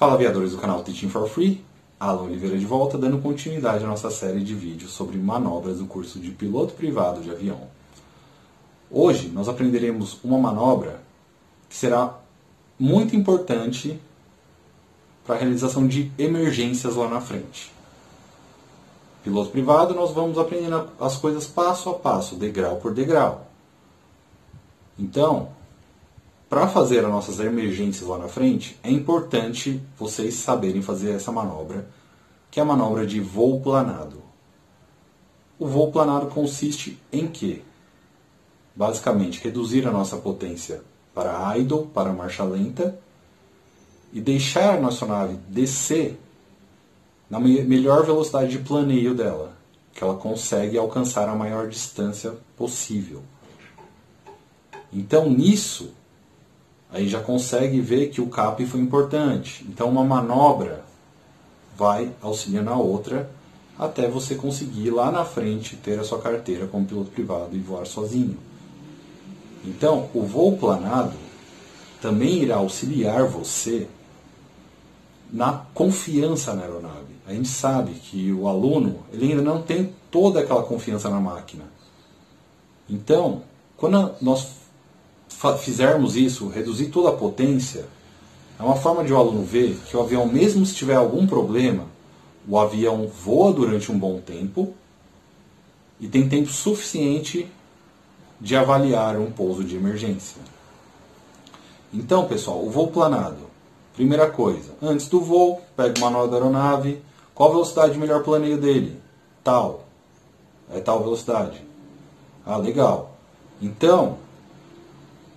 Fala aviadores do canal Teaching for Free, Alan Oliveira de volta, dando continuidade à nossa série de vídeos sobre manobras do curso de piloto privado de avião. Hoje nós aprenderemos uma manobra que será muito importante para a realização de emergências lá na frente. Piloto privado, nós vamos aprendendo as coisas passo a passo, degrau por degrau. Então, para fazer as nossas emergências lá na frente, é importante vocês saberem fazer essa manobra, que é a manobra de voo planado. O voo planado consiste em quê? Basicamente, reduzir a nossa potência para idle, para marcha lenta, e deixar a nossa nave descer na melhor velocidade de planeio dela, que ela consegue alcançar a maior distância possível. Então, nisso, aí já consegue ver que o CAP foi importante. Então, uma manobra vai auxiliando a outra até você conseguir lá na frente ter a sua carteira como piloto privado e voar sozinho. Então, o voo planado também irá auxiliar você na confiança na aeronave. A gente sabe que o aluno ele ainda não tem toda aquela confiança na máquina. Então, quando nós fizermos isso, reduzir toda a potência, é uma forma de o aluno ver que o avião, mesmo se tiver algum problema, o avião voa durante um bom tempo e tem tempo suficiente de avaliar um pouso de emergência. Então, pessoal, o voo planado Primeira coisa, antes do voo, pega o manual da aeronave, qual a velocidade de melhor planeio dele? Tal. É tal velocidade. Ah, legal. Então,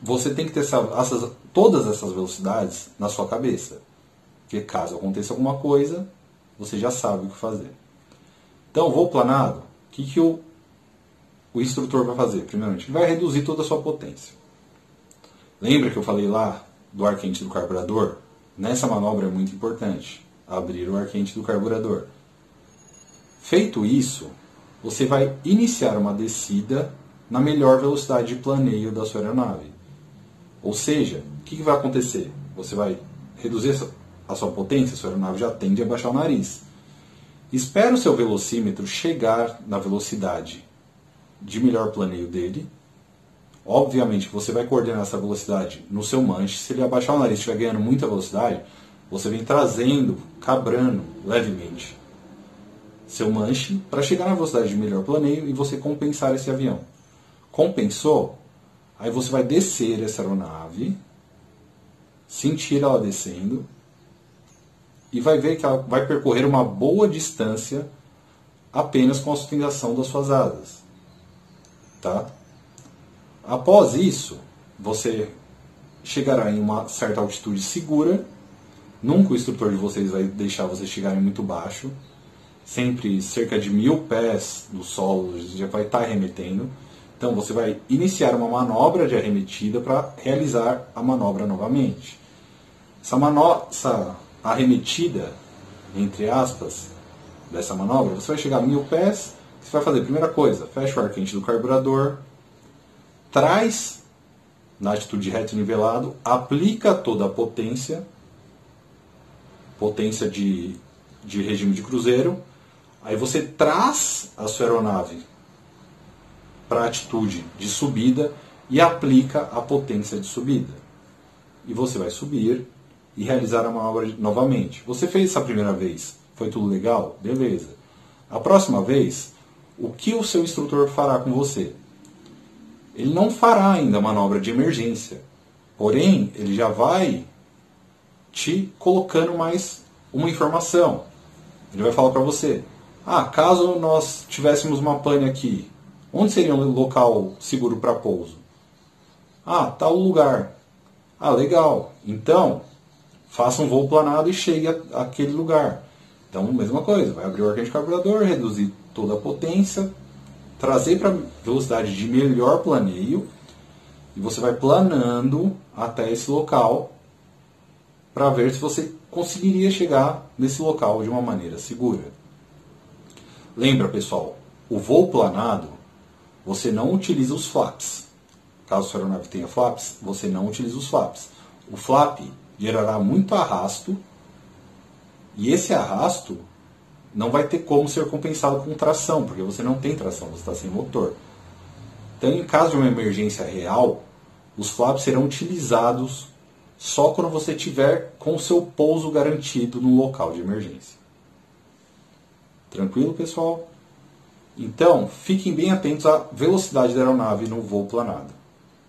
você tem que ter essa, essas, todas essas velocidades na sua cabeça. Porque caso aconteça alguma coisa, você já sabe o que fazer. Então, voo planado, o que, que o, o instrutor vai fazer? Primeiramente, ele vai reduzir toda a sua potência. Lembra que eu falei lá do ar quente do carburador? Nessa manobra é muito importante abrir o ar quente do carburador. Feito isso, você vai iniciar uma descida na melhor velocidade de planeio da sua aeronave. Ou seja, o que, vai acontecer? Você vai reduzir a sua potência, a sua aeronave já tende a baixar o nariz. Espera o seu velocímetro chegar na velocidade de melhor planeio dele Obviamente você vai coordenar essa velocidade no seu manche. Se ele abaixar o nariz e estiver ganhando muita velocidade, você vem trazendo, cabrando levemente seu manche para chegar na velocidade de melhor planeio e você compensar esse avião. Compensou? Aí você vai descer essa aeronave, sentir ela descendo e vai ver que ela vai percorrer uma boa distância apenas com a sustentação das suas asas. Tá? Após isso, você chegará em uma certa altitude segura. Nunca o instrutor de vocês vai deixar vocês chegarem muito baixo. Sempre cerca de mil pés do solo já vai estar arremetendo. Então você vai iniciar uma manobra de arremetida para realizar a manobra novamente. Essa, manobra, essa arremetida, entre aspas, dessa manobra, você vai chegar a mil pés. Você vai fazer a primeira coisa, fecha o ar quente do carburador, traz na atitude reto nivelado, aplica toda a potência, potência de, de regime de cruzeiro, aí você traz a sua aeronave para a atitude de subida e aplica a potência de subida. E você vai subir e realizar a manobra novamente. Você fez essa primeira vez, foi tudo legal? Beleza. A próxima vez, o que o seu instrutor fará com você? ele não fará ainda a manobra de emergência. Porém, ele já vai te colocando mais uma informação. Ele vai falar para você: ah, caso nós tivéssemos uma pane aqui, onde seria um local seguro para pouso? Ah, tal lugar. Ah, legal. Então, faça um voo planado e chegue àquele lugar. Então, mesma coisa, vai abrir o arquente carburador, reduzir toda a potência, trazer para velocidade de melhor planeio e você vai planando até esse local para ver se você conseguiria chegar nesse local de uma maneira segura. Lembra, pessoal, o voo planado, você não utiliza os flaps. Caso sua aeronave tenha flaps, você não utiliza os flaps. O flap gerará muito arrasto E esse arrasto não vai ter como ser compensado com tração, porque você não tem tração, você está sem motor. Então, em caso de uma emergência real, os flaps serão utilizados só quando você tiver com seu pouso garantido no local de emergência. Tranquilo, pessoal? Então, fiquem bem atentos à velocidade da aeronave no voo planado.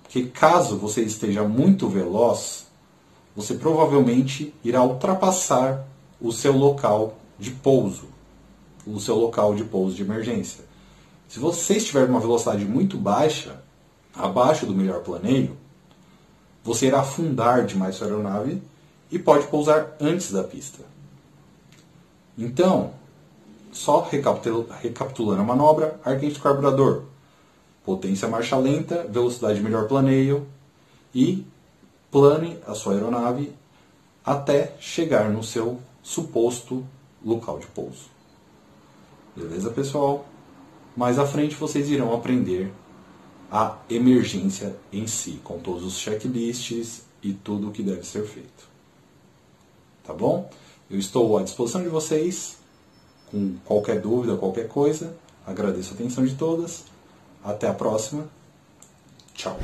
Porque caso você esteja muito veloz, você provavelmente irá ultrapassar o seu local de pouso, o seu local de pouso de emergência. Se você estiver numa velocidade muito baixa, abaixo do melhor planeio, você irá afundar demais sua aeronave e pode pousar antes da pista. Então, só recapitulando a manobra, ar quente do carburador, potência marcha lenta, velocidade melhor planeio e plane a sua aeronave até chegar no seu suposto local de pouso. Beleza, pessoal? Mais à frente vocês irão aprender a emergência em si, com todos os checklists e tudo o que deve ser feito. Tá bom? Eu estou à disposição de vocês com qualquer dúvida, qualquer coisa. Agradeço a atenção de todas. Até a próxima. Tchau.